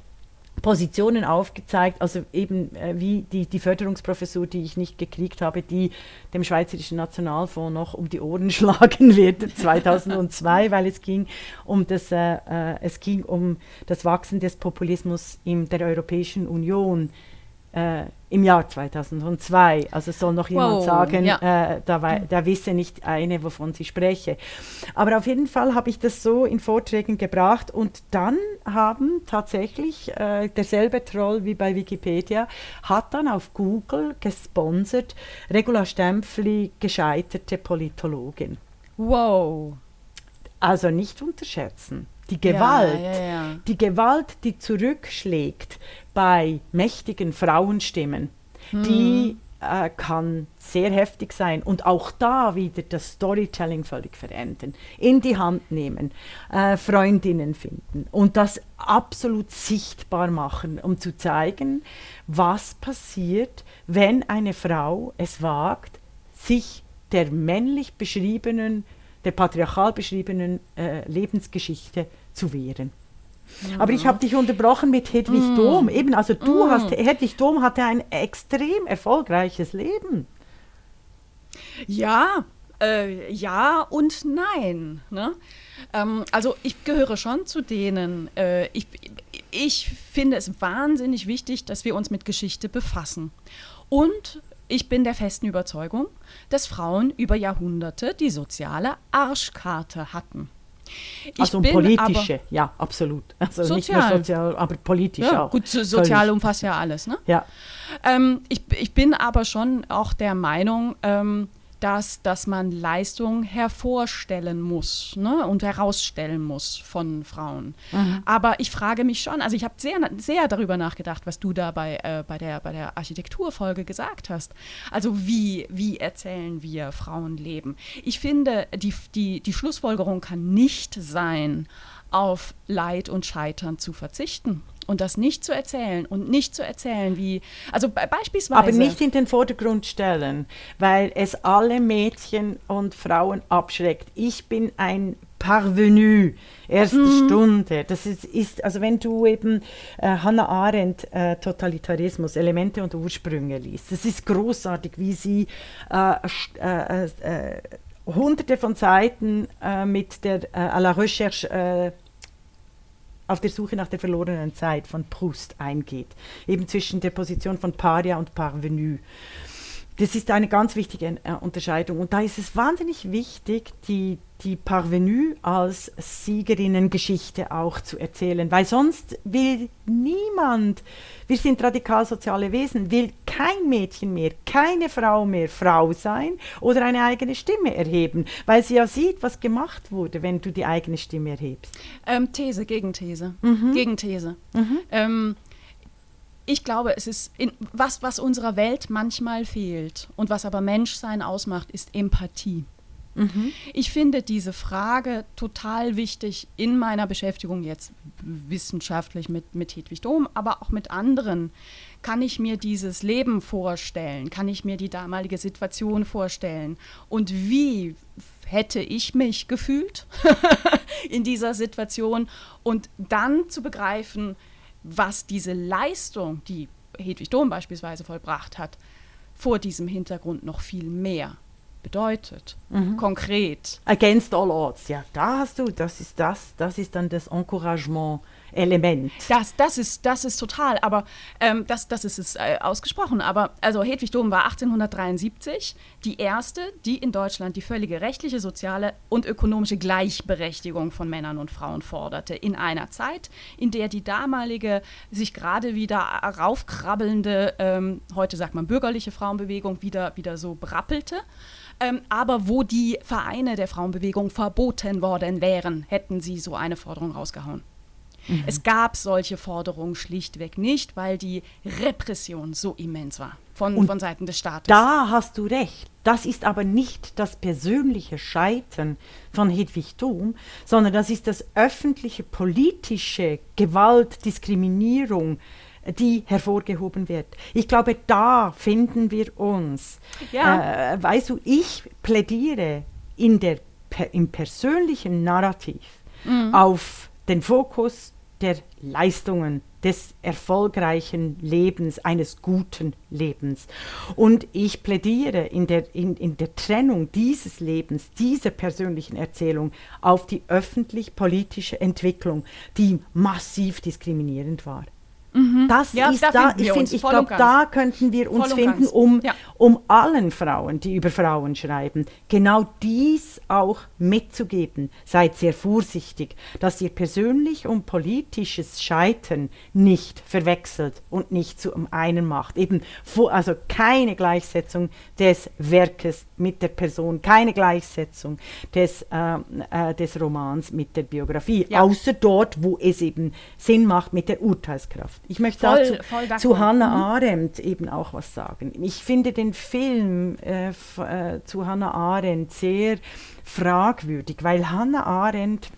Positionen aufgezeigt, also eben äh, wie die, die Förderungsprofessur, die ich nicht gekriegt habe, die dem Schweizerischen Nationalfonds noch um die Ohren *laughs* schlagen wird 2002, weil es ging um das, äh, äh, es ging um das Wachsen des Populismus in der Europäischen Union äh, im Jahr 2002. Also soll noch jemand wow, sagen, ja. äh, da, da wisse nicht eine, wovon sie spreche. Aber auf jeden Fall habe ich das so in Vorträgen gebracht und dann haben tatsächlich äh, derselbe Troll wie bei Wikipedia, hat dann auf Google gesponsert Regula Stempfli, gescheiterte Politologin. Wow. Also nicht unterschätzen. Die Gewalt, ja, ja, die Gewalt, die zurückschlägt bei mächtigen Frauenstimmen, hm. die äh, kann sehr heftig sein und auch da wieder das Storytelling völlig verändern, in die Hand nehmen, äh, Freundinnen finden und das absolut sichtbar machen, um zu zeigen, was passiert, wenn eine Frau es wagt, sich der männlich beschriebenen der patriarchal beschriebenen äh, Lebensgeschichte zu wehren. Ja. Aber ich habe dich unterbrochen mit Hedwig mm. Dom. Eben, also du mm. hast, Hedwig Dom hatte ein extrem erfolgreiches Leben. Ja, äh, ja und nein. Ne? Ähm, also ich gehöre schon zu denen. Äh, ich, ich finde es wahnsinnig wichtig, dass wir uns mit Geschichte befassen. Und ich bin der festen Überzeugung, dass Frauen über Jahrhunderte die soziale Arschkarte hatten. Ich also politische, ja, absolut. Also sozial. nicht nur sozial, aber politisch ja, auch. Gut, sozial völlig. umfasst ja alles, ne? Ja. Ähm, ich, ich bin aber schon auch der Meinung, ähm, dass, dass man Leistung hervorstellen muss ne, und herausstellen muss von Frauen. Mhm. Aber ich frage mich schon, also ich habe sehr, sehr darüber nachgedacht, was du da bei, äh, bei, der, bei der Architekturfolge gesagt hast. Also wie, wie erzählen wir Frauenleben? Ich finde, die, die, die Schlussfolgerung kann nicht sein, auf Leid und Scheitern zu verzichten und das nicht zu erzählen und nicht zu erzählen, wie, also beispielsweise. Aber nicht in den Vordergrund stellen, weil es alle Mädchen und Frauen abschreckt. Ich bin ein Parvenu, erste mhm. Stunde. Das ist, ist, also wenn du eben äh, Hannah Arendt äh, Totalitarismus, Elemente und Ursprünge liest, das ist großartig, wie sie äh, äh, äh, hunderte von Seiten äh, mit der à la Recherche auf der Suche nach der verlorenen Zeit von Proust eingeht, eben zwischen der Position von Paria und Parvenu. Das ist eine ganz wichtige äh, Unterscheidung. Und da ist es wahnsinnig wichtig, die, die Parvenue als Siegerinnengeschichte auch zu erzählen, weil sonst will niemand, wir sind radikal soziale Wesen, will kein Mädchen mehr, keine Frau mehr Frau sein oder eine eigene Stimme erheben, weil sie ja sieht, was gemacht wurde, wenn du die eigene Stimme erhebst. Ähm, These, Gegenthese. Mhm. Gegenthese. Mhm. Ähm, ich glaube, es ist in, was, was unserer Welt manchmal fehlt und was aber Menschsein ausmacht, ist Empathie. Mhm. Ich finde diese Frage total wichtig in meiner Beschäftigung jetzt wissenschaftlich mit, mit Hedwig Dom, aber auch mit anderen. Kann ich mir dieses Leben vorstellen? Kann ich mir die damalige Situation vorstellen? Und wie hätte ich mich gefühlt *laughs* in dieser Situation? Und dann zu begreifen, was diese Leistung, die Hedwig Dom beispielsweise vollbracht hat, vor diesem Hintergrund noch viel mehr bedeutet, mhm. konkret. Against all odds, ja, da hast du, das ist das, das ist dann das Encouragement Element. Das, das, ist, das ist total, aber ähm, das, das ist es äh, ausgesprochen. Aber also Hedwig Dom war 1873 die erste, die in Deutschland die völlige rechtliche, soziale und ökonomische Gleichberechtigung von Männern und Frauen forderte. In einer Zeit, in der die damalige, sich gerade wieder raufkrabbelnde, ähm, heute sagt man bürgerliche Frauenbewegung, wieder, wieder so brappelte. Ähm, aber wo die Vereine der Frauenbewegung verboten worden wären, hätten sie so eine Forderung rausgehauen. Mhm. Es gab solche Forderungen schlichtweg nicht, weil die Repression so immens war von, von Seiten des Staates. Da hast du recht. Das ist aber nicht das persönliche Scheitern von Hedwig Thom, sondern das ist das öffentliche politische Gewalt, Diskriminierung, die hervorgehoben wird. Ich glaube, da finden wir uns. Ja. Äh, weißt du, ich plädiere in der, im persönlichen Narrativ mhm. auf den Fokus der Leistungen, des erfolgreichen Lebens, eines guten Lebens. Und ich plädiere in der, in, in der Trennung dieses Lebens, dieser persönlichen Erzählung auf die öffentlich-politische Entwicklung, die massiv diskriminierend war. Mhm. Das ja, ist da, da ich, find, ich glaube, da könnten wir uns finden, um, ja. um allen Frauen, die über Frauen schreiben, genau dies auch mitzugeben. Seid sehr vorsichtig, dass ihr persönlich und politisches Scheitern nicht verwechselt und nicht zu einem macht. Eben, also keine Gleichsetzung des Werkes mit der Person, keine Gleichsetzung des, äh, äh, des Romans mit der Biografie, ja. außer dort, wo es eben Sinn macht mit der Urteilskraft. Ich möchte voll, dazu, voll zu Hannah mhm. Arendt eben auch was sagen. Ich finde den Film äh, äh, zu Hannah Arendt sehr fragwürdig, weil Hannah Arendt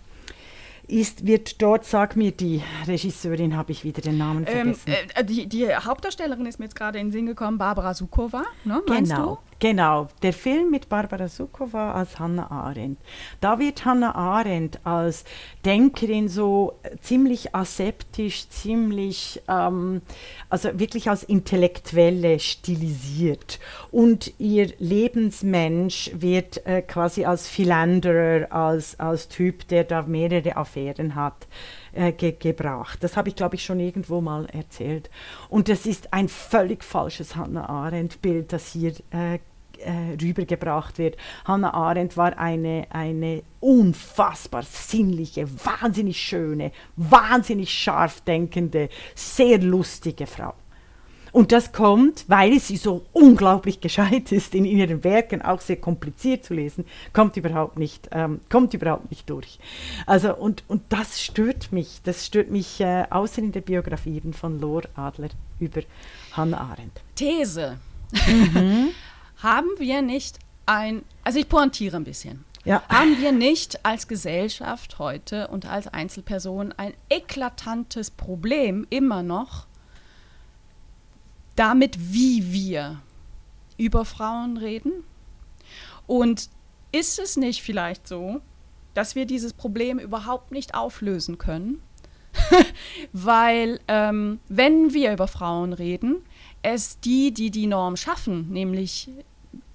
ist, wird dort, sag mir die Regisseurin, habe ich wieder den Namen ähm, vergessen. Ähm, äh, die, die, Hauptdarstellerin ist mir jetzt gerade in den Sinn gekommen, Barbara Sukowa, ne, genau. Genau, der Film mit Barbara Sukowa als Hannah Arendt. Da wird Hannah Arendt als Denkerin so ziemlich aseptisch, ziemlich, ähm, also wirklich als Intellektuelle stilisiert. Und ihr Lebensmensch wird äh, quasi als Philanderer, als, als Typ, der da mehrere Affären hat. Äh, ge gebracht. Das habe ich, glaube ich, schon irgendwo mal erzählt. Und das ist ein völlig falsches Hannah Arendt-Bild, das hier äh, äh, rübergebracht wird. Hannah Arendt war eine, eine unfassbar sinnliche, wahnsinnig schöne, wahnsinnig scharf denkende, sehr lustige Frau. Und das kommt, weil sie so unglaublich gescheit ist, in ihren Werken auch sehr kompliziert zu lesen, kommt überhaupt nicht, ähm, kommt überhaupt nicht durch. Also, und, und das stört mich. Das stört mich äh, außer in der Biografie von Lor Adler über Hannah Arendt. These. Mhm. *laughs* haben wir nicht ein, also ich pointiere ein bisschen. Ja. Haben wir nicht als Gesellschaft heute und als Einzelperson ein eklatantes Problem immer noch damit, wie wir über Frauen reden? Und ist es nicht vielleicht so, dass wir dieses Problem überhaupt nicht auflösen können? *laughs* Weil ähm, wenn wir über Frauen reden, es die, die die Norm schaffen, nämlich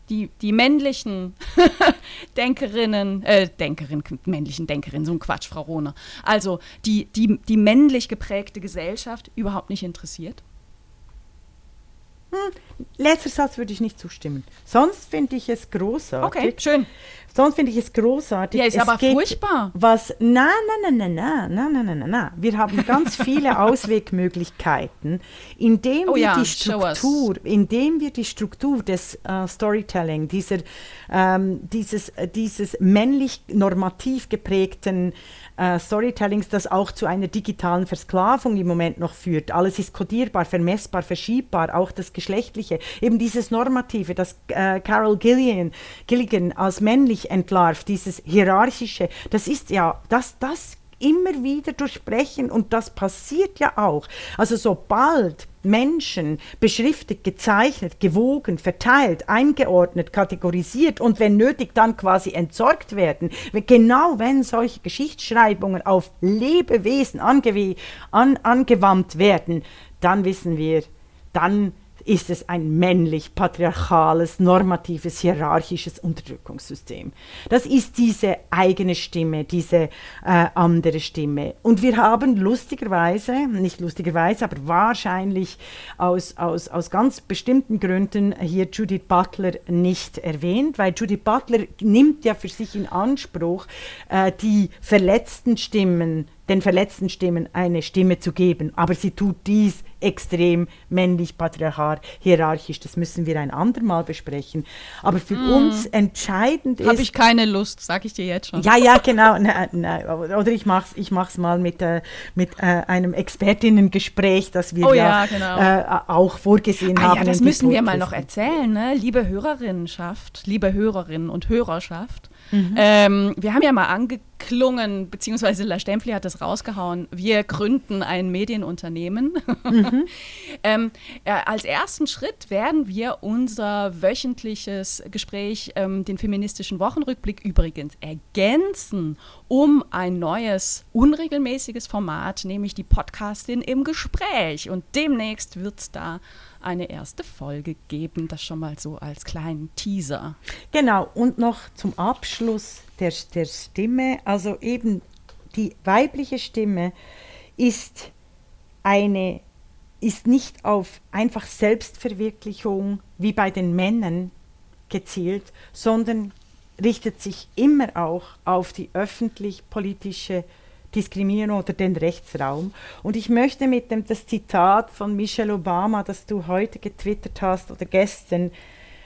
die, die männlichen *laughs* Denkerinnen, äh, Denkerinnen, männlichen Denkerinnen, so ein Quatsch, Frau Rohner, also die, die, die männlich geprägte Gesellschaft überhaupt nicht interessiert? Hm, letzter Satz würde ich nicht zustimmen. Sonst finde ich es großartig. Okay, schön. Sonst finde ich es großartig. Ja, ist es aber furchtbar. Was, nein, nein, nein, nein, nein, nein, nein, nein, nein. Wir haben ganz viele *laughs* Auswegmöglichkeiten, indem oh wir ja, die Struktur, indem wir die Struktur des uh, Storytelling, dieser, ähm, dieses, äh, dieses männlich normativ geprägten äh, Storytellings, das auch zu einer digitalen Versklavung im Moment noch führt. Alles ist kodierbar, vermessbar, verschiebbar, auch das Geschlechtliche. Eben dieses Normative, das äh, Carol Gilligan, Gilligan als männlich entlarvt, dieses Hierarchische, das ist ja, das, das immer wieder durchbrechen und das passiert ja auch. Also sobald Menschen beschriftet, gezeichnet, gewogen, verteilt, eingeordnet, kategorisiert und wenn nötig dann quasi entsorgt werden, genau wenn solche Geschichtsschreibungen auf Lebewesen angew an, angewandt werden, dann wissen wir, dann ist es ein männlich patriarchales, normatives, hierarchisches Unterdrückungssystem. Das ist diese eigene Stimme, diese äh, andere Stimme. Und wir haben lustigerweise, nicht lustigerweise, aber wahrscheinlich aus, aus, aus ganz bestimmten Gründen hier Judith Butler nicht erwähnt, weil Judith Butler nimmt ja für sich in Anspruch, äh, die verletzten Stimmen den verletzten Stimmen eine Stimme zu geben. Aber sie tut dies extrem männlich, patriarchal, hierarchisch. Das müssen wir ein andermal besprechen. Aber für mm. uns entscheidend ist. Habe ich keine Lust, sage ich dir jetzt schon. Ja, ja, genau. Nein, nein. Oder ich mache es ich mach's mal mit, äh, mit äh, einem Expertinnengespräch, das wir oh, ja, ja genau. äh, auch vorgesehen ah, haben. Ja, das müssen wir mal noch erzählen, ne? liebe Hörerinnenschaft, liebe Hörerinnen und Hörerschaft Mhm. Ähm, wir haben ja mal angeklungen, beziehungsweise La Stempfli hat das rausgehauen, wir gründen ein Medienunternehmen. Mhm. *laughs* ähm, äh, als ersten Schritt werden wir unser wöchentliches Gespräch, ähm, den feministischen Wochenrückblick übrigens, ergänzen um ein neues, unregelmäßiges Format, nämlich die Podcastin im Gespräch. Und demnächst wird es da eine erste Folge geben. Das schon mal so als kleinen Teaser. Genau, und noch zum Abschluss der, der Stimme. Also eben die weibliche Stimme ist eine ist nicht auf einfach Selbstverwirklichung wie bei den Männern gezielt, sondern richtet sich immer auch auf die öffentlich-politische Diskriminierung oder den Rechtsraum. Und ich möchte mit dem das Zitat von Michelle Obama, das du heute getwittert hast oder gestern,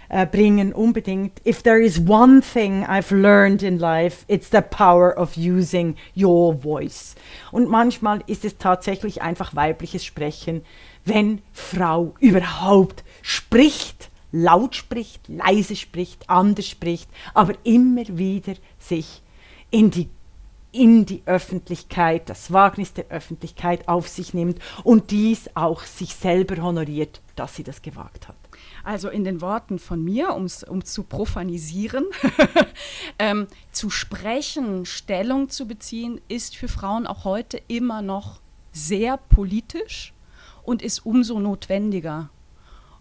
äh, bringen unbedingt. If there is one thing I've learned in life, it's the power of using your voice. Und manchmal ist es tatsächlich einfach weibliches Sprechen, wenn Frau überhaupt spricht, laut spricht, leise spricht, anders spricht, aber immer wieder sich in die in die Öffentlichkeit, das Wagnis der Öffentlichkeit auf sich nimmt und dies auch sich selber honoriert, dass sie das gewagt hat. Also in den Worten von mir, um zu profanisieren, *laughs* ähm, zu sprechen, Stellung zu beziehen, ist für Frauen auch heute immer noch sehr politisch und ist umso notwendiger.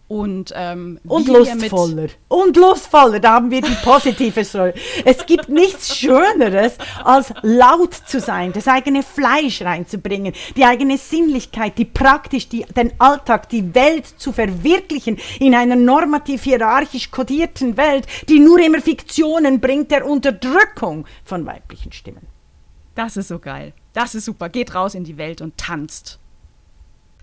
Und, ähm, und lustvoller. Und lustvoller, da haben wir die positive Säule. es gibt nichts Schöneres, als laut zu sein, das eigene Fleisch reinzubringen, die eigene Sinnlichkeit, die praktisch die, den Alltag, die Welt zu verwirklichen in einer normativ hierarchisch kodierten Welt, die nur immer Fiktionen bringt der Unterdrückung von weiblichen Stimmen. Das ist so geil. Das ist super. Geht raus in die Welt und tanzt.